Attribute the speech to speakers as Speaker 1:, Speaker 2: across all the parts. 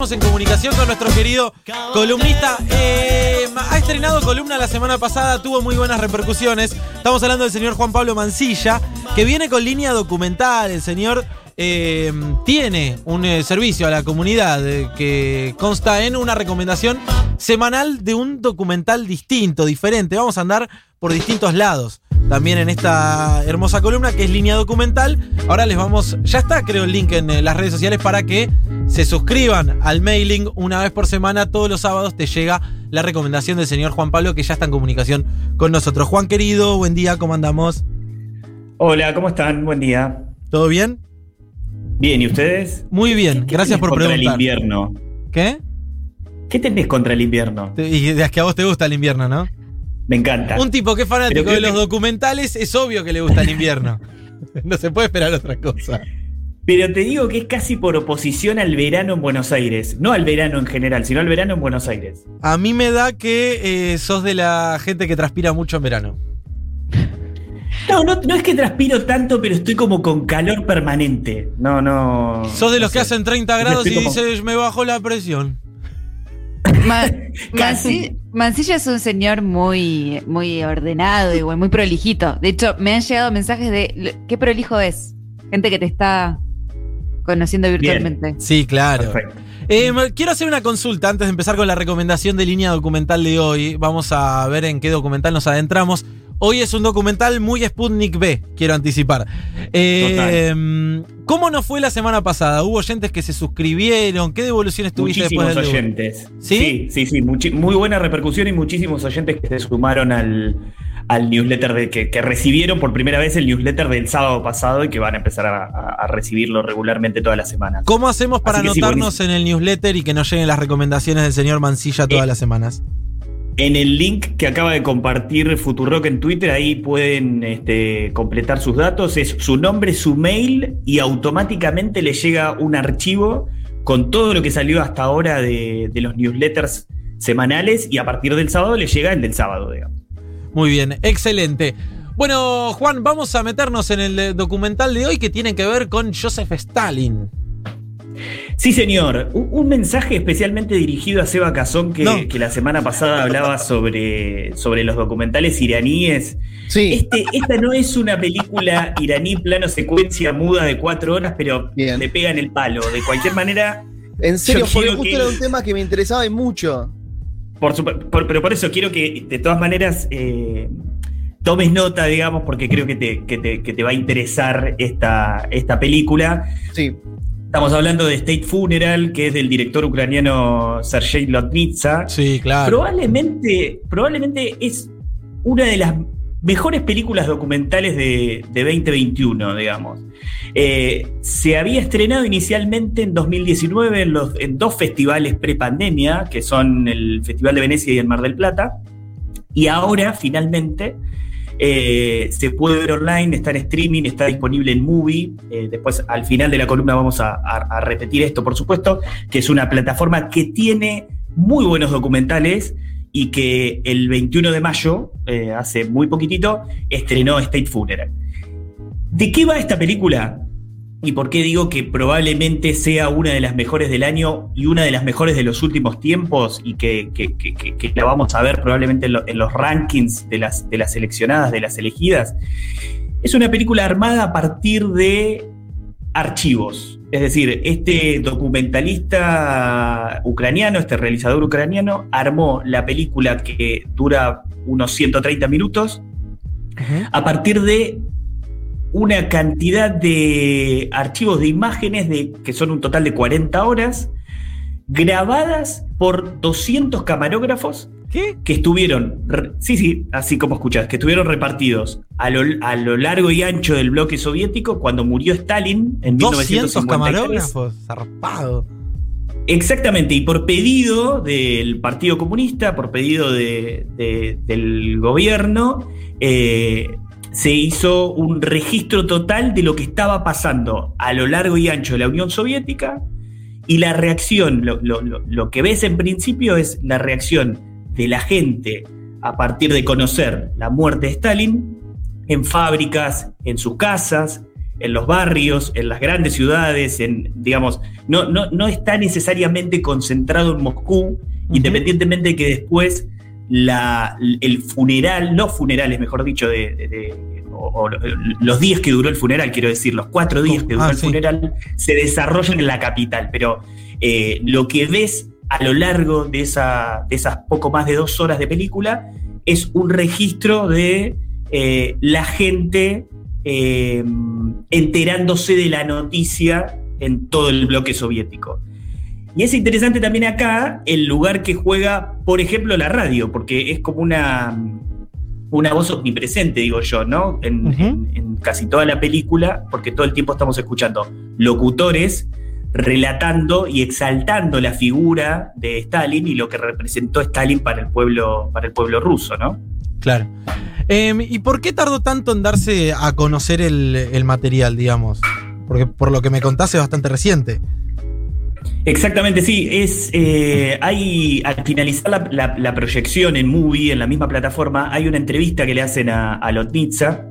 Speaker 1: Estamos en comunicación con nuestro querido columnista. Eh, ha estrenado columna la semana pasada, tuvo muy buenas repercusiones. Estamos hablando del señor Juan Pablo Mancilla, que viene con línea documental. El señor eh, tiene un eh, servicio a la comunidad que consta en una recomendación semanal de un documental distinto, diferente. Vamos a andar por distintos lados también en esta hermosa columna que es línea documental. Ahora les vamos, ya está creo el link en eh, las redes sociales para que se suscriban al mailing una vez por semana. Todos los sábados te llega la recomendación del señor Juan Pablo que ya está en comunicación con nosotros. Juan querido, buen día, ¿cómo andamos?
Speaker 2: Hola, ¿cómo están? Buen día.
Speaker 1: ¿Todo bien?
Speaker 2: Bien, ¿y ustedes?
Speaker 1: Muy bien,
Speaker 2: ¿Qué
Speaker 1: gracias por
Speaker 2: contra
Speaker 1: preguntar.
Speaker 2: el invierno?
Speaker 1: ¿Qué?
Speaker 2: ¿Qué tenés contra el invierno?
Speaker 1: Y es que a vos te gusta el invierno, ¿no?
Speaker 2: Me encanta.
Speaker 1: Un tipo que es fanático de los documentales es obvio que le gusta el invierno. No se puede esperar otra cosa.
Speaker 2: Pero te digo que es casi por oposición al verano en Buenos Aires. No al verano en general, sino al verano en Buenos Aires.
Speaker 1: A mí me da que eh, sos de la gente que transpira mucho en verano.
Speaker 2: No, no, no es que transpiro tanto, pero estoy como con calor permanente. No, no.
Speaker 1: Sos de
Speaker 2: no
Speaker 1: los que
Speaker 2: sé.
Speaker 1: hacen 30 grados y
Speaker 2: como-
Speaker 1: dices, me bajó la presión.
Speaker 3: Ma- Mancilla es un señor muy, muy ordenado y muy prolijito. De hecho, me han llegado mensajes de "Lo- qué prolijo es. Gente que te está conociendo virtualmente.
Speaker 1: Sí, claro.
Speaker 2: Perfecto.
Speaker 1: Eh, quiero hacer una consulta antes de empezar con la recomendación de línea documental de hoy. Vamos a ver en qué documental nos adentramos. Hoy es un documental muy Sputnik B, quiero anticipar. Eh, ¿Cómo nos fue la semana pasada? ¿Hubo oyentes que se suscribieron? ¿Qué devoluciones tuviste
Speaker 2: Muchísimos
Speaker 1: después del debut?
Speaker 2: oyentes.
Speaker 1: ¿Sí?
Speaker 2: Sí, sí, sí. muy buena repercusión y muchísimos oyentes que se sumaron al, al newsletter de, que, que recibieron por primera vez el newsletter del sábado pasado y que van a empezar a, recibirlo regularmente todas las semanas.
Speaker 1: ¿Cómo hacemos para
Speaker 2: sí,
Speaker 1: anotarnos en el newsletter y que nos lleguen las recomendaciones del señor Mancilla todas
Speaker 2: Eh,
Speaker 1: las semanas?
Speaker 2: En el link que acaba de compartir Futurock en Twitter, ahí pueden este, completar sus datos. Es su nombre, su mail y automáticamente le llega un archivo con todo lo que salió hasta ahora de, de los newsletters semanales y a partir del sábado le llega el del sábado, digamos.
Speaker 1: Muy bien, excelente. Bueno, Juan, vamos a meternos en el documental de hoy que tiene que ver con Joseph Stalin.
Speaker 2: Sí, señor. Un, un mensaje especialmente dirigido a Seba Cazón que,
Speaker 1: No.
Speaker 2: que la semana pasada hablaba sobre, sobre los documentales iraníes.
Speaker 4: Sí,
Speaker 2: Este, esta no es una película iraní plano secuencia muda de cuatro horas, pero
Speaker 4: Bien.
Speaker 2: le pega en el palo. De cualquier manera,
Speaker 4: en serio, porque justo
Speaker 2: que-
Speaker 4: era un tema que me interesaba y mucho.
Speaker 2: por por- pero por eso quiero que de todas maneras eh, tomes nota, digamos, porque creo que te, que te- que te va a interesar esta, esta película.
Speaker 4: Sí,
Speaker 2: Estamos hablando de State Funeral, que es del director ucraniano Sergei Lotnitsa.
Speaker 1: Sí, claro.
Speaker 2: Probablemente, probablemente es una de las mejores películas documentales de, de 2021, digamos. Eh, se había estrenado inicialmente en 2019 en, los, en dos festivales pre-pandemia, que son el Festival de Venecia y el Mar del Plata, y ahora finalmente eh, se puede ver online, está en streaming, está disponible en Movie. Eh, después, al final de la columna, vamos a, repetir esto, por supuesto, que es una plataforma que tiene muy buenos documentales y que el 21 de mayo, eh, hace muy poquitito, estrenó State Funeral. ¿De qué va esta película? ¿Y por qué digo que probablemente sea una de las mejores del año y una de las mejores de los últimos tiempos y que, que- que- la vamos a ver probablemente en, lo- en los rankings de las, de las seleccionadas, de las elegidas? Es una película armada a partir de archivos. Es decir, este documentalista ucraniano, este realizador ucraniano, armó la película que dura unos 130 minutos a partir de una cantidad de archivos de imágenes de, que son un total de 40 horas, grabadas por 200 camarógrafos
Speaker 1: ¿Qué?
Speaker 2: que estuvieron, re- sí, sí, así como escuchas, que estuvieron repartidos a lo, a lo largo y ancho del bloque soviético cuando murió Stalin en
Speaker 1: 200
Speaker 2: 1953.
Speaker 1: camarógrafos, zarpado.
Speaker 2: Exactamente, y por pedido del Partido Comunista, por pedido de- de- del gobierno, eh, se hizo un registro total de lo que estaba pasando a lo largo y ancho de la Unión Soviética y la reacción, lo, lo- lo- lo que ves en principio es la reacción de la gente a partir de conocer la muerte de Stalin en fábricas, en sus casas, en los barrios, en las grandes ciudades, en, digamos, no, no, no está necesariamente concentrado en Moscú, independientemente de que después la, el funeral, los funerales, mejor dicho, de, de- de- o- o los días que duró el funeral, quiero decir, los cuatro días que duró
Speaker 1: Ah,
Speaker 2: el
Speaker 1: sí.
Speaker 2: funeral, se desarrollan en la capital. Pero eh, lo que ves a lo largo de, esa, de esas poco más de dos horas de película es un registro de eh, la gente eh, enterándose de la noticia en todo el bloque soviético. Y es interesante también acá el lugar que juega, por ejemplo, la radio, porque es como una, una voz omnipresente, digo yo, ¿no? En,
Speaker 1: Ujú.
Speaker 2: en- en casi toda la película, porque todo el tiempo estamos escuchando locutores relatando y exaltando la figura de Stalin y lo que representó Stalin para el pueblo, para el pueblo ruso, ¿no?
Speaker 1: Claro. Em, ¿Y por qué tardó tanto en darse a conocer el, el material, digamos? Porque por lo que me contaste es bastante reciente.
Speaker 2: Exactamente, sí. Es, eh, hay, al finalizar la, proyección en Movie, en la misma plataforma, hay una entrevista que le hacen a, a Lotnitsa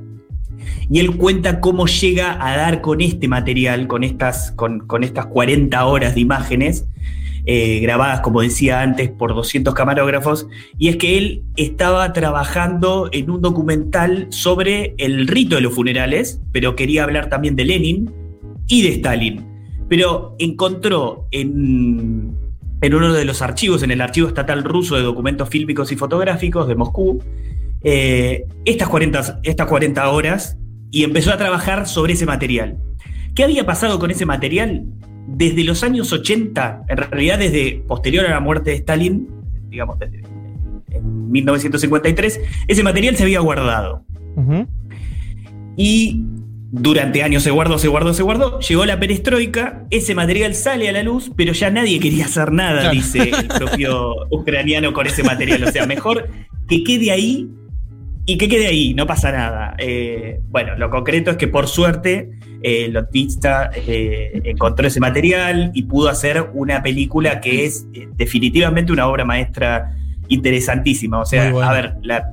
Speaker 2: y él cuenta cómo llega a dar con este material, con estas, con estas 40 horas de imágenes eh, grabadas, como decía antes, por 200 camarógrafos. Y es que él estaba trabajando en un documental sobre el rito de los funerales, pero quería hablar también de Lenin y de Stalin pero encontró en, en uno de los archivos, en el Archivo Estatal Ruso de Documentos Fílmicos y Fotográficos de Moscú, eh, estas, 40, estas 40 horas y empezó a trabajar sobre ese material. ¿Qué había pasado con ese material? Desde los años 80, en realidad desde posterior a la muerte de Stalin, digamos desde en 1953, ese material se había guardado. Y durante años se guardó, se guardó, se guardó. Llegó la perestroika, ese material sale a la luz, pero ya nadie quería hacer nada,
Speaker 1: Claro.
Speaker 2: dice el propio ucraniano con ese material. O sea, mejor que quede ahí y que quede ahí, no pasa nada. Eh, bueno, lo concreto es que por suerte eh, Lotista eh, encontró ese material y pudo hacer una película que es eh, definitivamente una obra maestra interesantísima. O sea, a ver, la,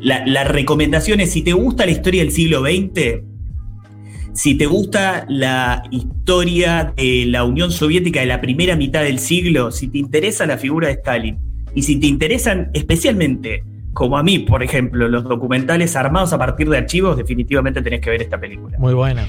Speaker 2: la, la recomendación es, si te gusta la historia del siglo XX, si te gusta la historia de la Unión Soviética de la primera mitad del siglo, si te interesa la figura de Stalin, y si te interesan especialmente, como a mí, por ejemplo, los documentales armados a partir de archivos, definitivamente tenés que ver esta película.
Speaker 1: Muy buena.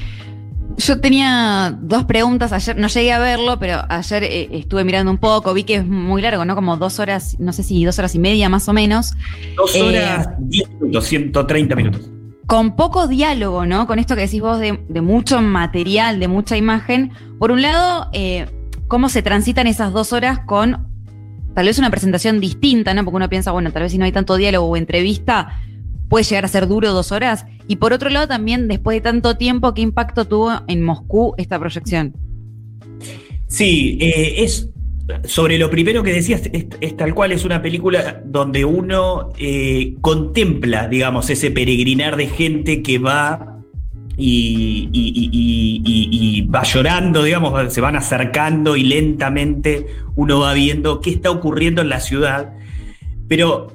Speaker 3: Yo tenía dos preguntas ayer, no llegué a verlo, pero ayer eh, estuve mirando un poco, vi que es muy largo, ¿no? Como dos horas, no sé si dos horas y media más o menos,
Speaker 2: Dos
Speaker 3: Eh,
Speaker 2: horas, diez minutos, 130 minutos.
Speaker 3: Con poco diálogo, ¿no? Con esto que decís vos de, mucho material, de mucha imagen. Por un lado, eh, cómo se transitan esas dos horas con tal vez una presentación distinta, ¿no? Porque uno piensa, bueno, tal vez si no hay tanto diálogo o entrevista, puede llegar a ser duro dos horas. Y por otro lado, también, después de tanto tiempo, ¿qué impacto tuvo en Moscú esta proyección?
Speaker 2: Sí, eh, es sobre lo primero que decías, es, tal cual, es una película donde uno eh, contempla, digamos, ese peregrinar de gente que va y, va llorando, digamos, se van acercando y lentamente uno va viendo qué está ocurriendo en la ciudad. Pero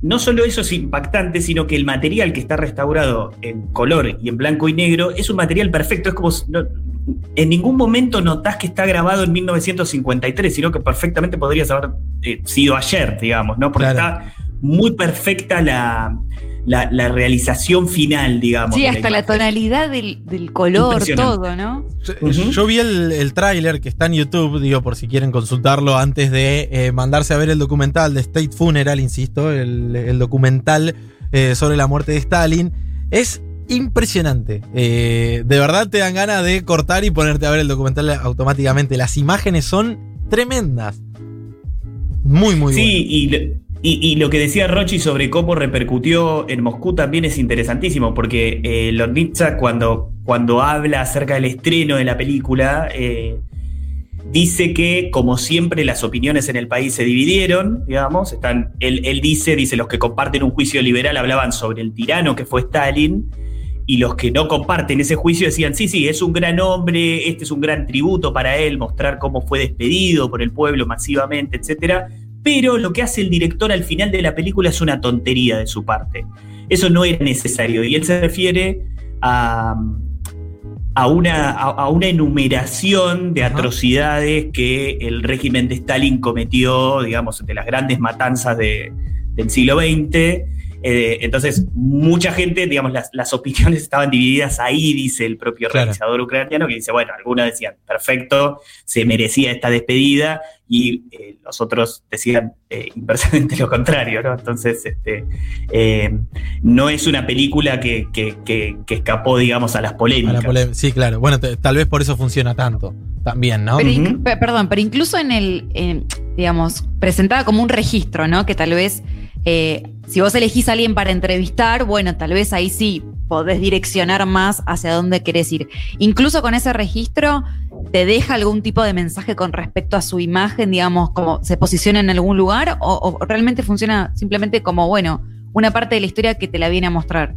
Speaker 2: no solo eso es impactante, sino que el material que está restaurado en color y en blanco y negro es un material perfecto. Es como. En ningún momento notás que está grabado en 1953, sino que perfectamente podrías haber eh, sido ayer, digamos, ¿no? Porque
Speaker 1: Claro.
Speaker 2: está muy perfecta la, la- la realización final, digamos.
Speaker 3: Sí, hasta la tonalidad del, del color, todo, ¿no?
Speaker 1: Yo vi el, el tráiler que está en YouTube, digo, por si quieren consultarlo antes de eh, mandarse a ver el documental de State Funeral, insisto, el, el documental eh, sobre la muerte de Stalin. Es impresionante. Eh, de verdad te dan ganas de cortar y ponerte a ver el documental automáticamente. Las imágenes son tremendas. Muy, muy
Speaker 2: Sí, y, lo- y- y lo que decía Rochi sobre cómo repercutió en Moscú también es interesantísimo, porque eh, Lornitza cuando, cuando habla acerca del estreno de la película, eh, dice que, como siempre, las opiniones en el país se dividieron, digamos, están, él, él dice, dice, los que comparten un juicio liberal hablaban sobre el tirano que fue Stalin, y los que no comparten ese juicio decían, sí, sí, es un gran hombre, este es un gran tributo para él, mostrar cómo fue despedido por el pueblo masivamente, etcétera. Pero lo que hace el director al final de la película es una tontería de su parte. Eso no era necesario. Y él se refiere a, a una, a, a una enumeración de atrocidades que el régimen de Stalin cometió, digamos, de las grandes matanzas de- del siglo XX. Eh, entonces, mucha gente, digamos, las, las opiniones estaban divididas ahí, dice el propio
Speaker 1: Claro.
Speaker 2: realizador ucraniano, que dice, bueno, algunos decían, perfecto, se merecía esta despedida, y eh, los otros decían eh, inversamente lo contrario, ¿no? Entonces, este, eh, no es una película que, que- que- que escapó, digamos, a las
Speaker 1: A
Speaker 2: polémicas.
Speaker 1: la sí, claro. Bueno, tal vez por eso funciona tanto. También, ¿no?
Speaker 3: Pero perdón, pero incluso en el, en, digamos, presentada como un registro, ¿no? Que tal vez, eh, si vos elegís a alguien para entrevistar, bueno, tal vez ahí sí podés direccionar más hacia dónde querés ir. Incluso con ese registro, ¿te deja algún tipo de mensaje con respecto a su imagen, digamos, como se posiciona en algún lugar? ¿O, realmente funciona simplemente como, bueno, una parte de la historia que te la viene a mostrar?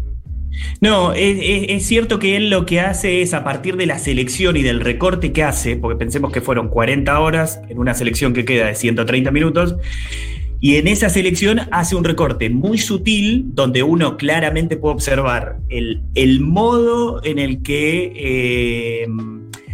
Speaker 2: No, es cierto que él lo que hace es a partir de la selección y del recorte que hace, porque pensemos que fueron 40 horas en una selección que queda de 130 minutos, y en esa selección hace un recorte muy sutil donde uno claramente puede observar el, el modo en el que eh,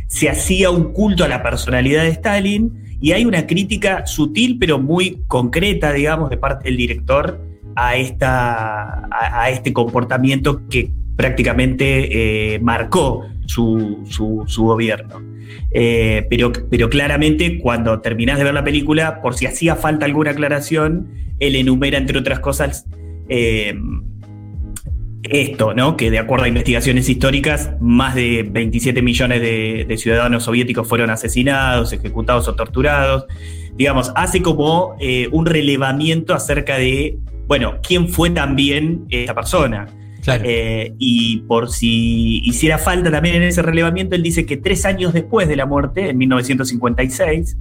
Speaker 2: se hacía un culto a la personalidad de Stalin. Y hay una crítica sutil pero muy concreta, digamos, de parte del director a, esta, a, este comportamiento que prácticamente eh, marcó su, su- su gobierno. Eh, pero, pero claramente cuando terminás de ver la película, por si hacía falta alguna aclaración, él enumera, entre otras cosas, eh, esto, ¿no? Que de acuerdo a investigaciones históricas, más de 27 millones de, de ciudadanos soviéticos fueron asesinados, ejecutados o torturados. Digamos, hace como eh, un relevamiento acerca de, bueno, quién fue también esta persona. Eh, y por si hiciera falta también en ese relevamiento, él dice que tres años después de la muerte, en 1956,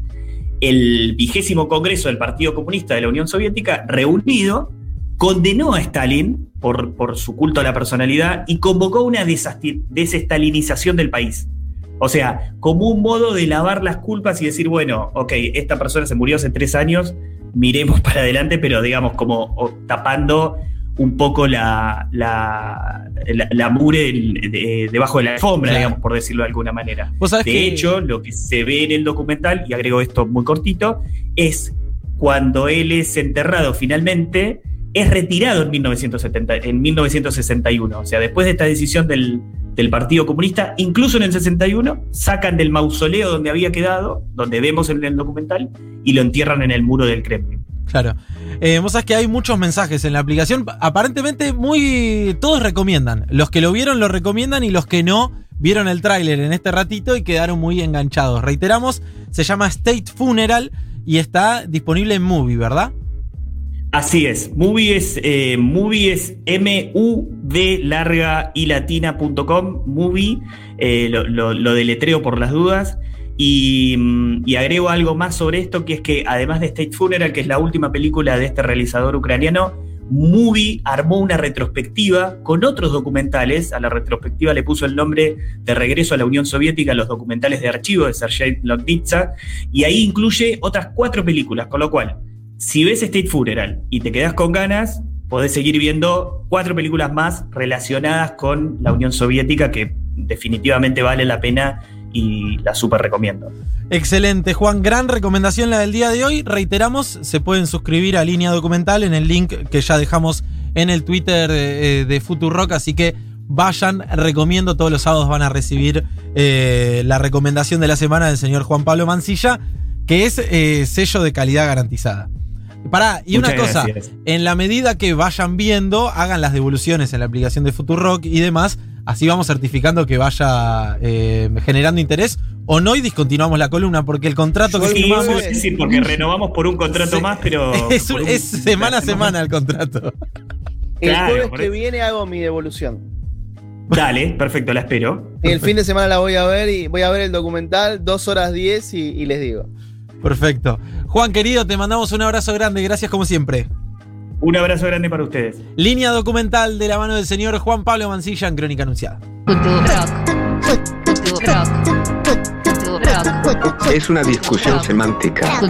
Speaker 2: el vigésimo Congreso del Partido Comunista de la Unión Soviética, reunido, condenó a Stalin por, por su culto a la personalidad y convocó una desestalinización del país. O sea, como un modo de lavar las culpas y decir, bueno, ok, esta persona se murió hace tres años, miremos para adelante, pero digamos como tapando un poco la, la, la, la mure de- debajo de la alfombra,
Speaker 1: Claro.
Speaker 2: digamos, por decirlo de alguna manera. De
Speaker 1: que-
Speaker 2: hecho, lo que se ve en el documental, y agrego esto muy cortito, es cuando él es enterrado finalmente, es retirado en, 1970, en 1961. O sea, después de esta decisión del, del Partido Comunista, incluso en el 61, sacan del mausoleo donde había quedado, donde vemos en el documental, y lo entierran en el muro del Kremlin.
Speaker 1: Claro. Eh, vos sabés que hay muchos mensajes en la aplicación. Aparentemente, muy. Todos recomiendan. Los que lo vieron lo recomiendan y los que no vieron el tráiler en este ratito y quedaron muy enganchados. Reiteramos, se llama State Funeral y está disponible en Movie, ¿verdad?
Speaker 2: Así es. Movie es, eh, movie es M-U-V larga y latina.com. Movie, eh, lo, lo deletreo por las dudas. Y, mm, y agrego algo más sobre esto, que es que además de State Funeral, que es la última película de este realizador ucraniano, Movie armó una retrospectiva con otros documentales. A la retrospectiva le puso el nombre de Regreso a la Unión Soviética, los documentales de archivo de Sergei Logditsa, y ahí incluye otras cuatro películas, con lo cual si ves State Funeral y te quedas con ganas, podés seguir viendo cuatro películas más relacionadas con la Unión Soviética que definitivamente vale la pena y la súper recomiendo.
Speaker 1: Excelente, Juan. Gran recomendación la del día de hoy. Reiteramos, se pueden suscribir a Línea Documental en el link que ya dejamos en el Twitter de, de Futurock, así que vayan, recomiendo, todos los sábados van a recibir eh, la recomendación de la semana del señor Juan Pablo Mancilla, que es eh, sello de calidad garantizada. Pará, y
Speaker 2: Muchas
Speaker 1: una cosa,
Speaker 2: gracias.
Speaker 1: en la medida que vayan viendo, hagan las devoluciones en la aplicación de Futurock y demás, así vamos certificando que vaya eh, generando interés o no y discontinuamos la columna, porque el contrato que
Speaker 4: Yo
Speaker 2: Sí,
Speaker 1: firmamos
Speaker 2: es decir, porque renovamos por un contrato
Speaker 1: Sí.
Speaker 2: más, pero.
Speaker 1: es,
Speaker 2: por un-
Speaker 1: es semana a semana el contrato.
Speaker 4: El
Speaker 2: Claro,
Speaker 4: jueves que
Speaker 2: eso.
Speaker 4: viene hago mi devolución.
Speaker 2: Dale, perfecto, la espero.
Speaker 4: El fin de semana la voy a ver y voy a ver el documental, 2 horas 10 y, y les digo.
Speaker 1: Perfecto. Juan querido, te mandamos un abrazo grande, gracias como siempre.
Speaker 2: Un abrazo grande para ustedes.
Speaker 1: Línea documental de la mano del señor Juan Pablo Mancilla en Crónica Anunciada.
Speaker 5: Es una discusión semántica.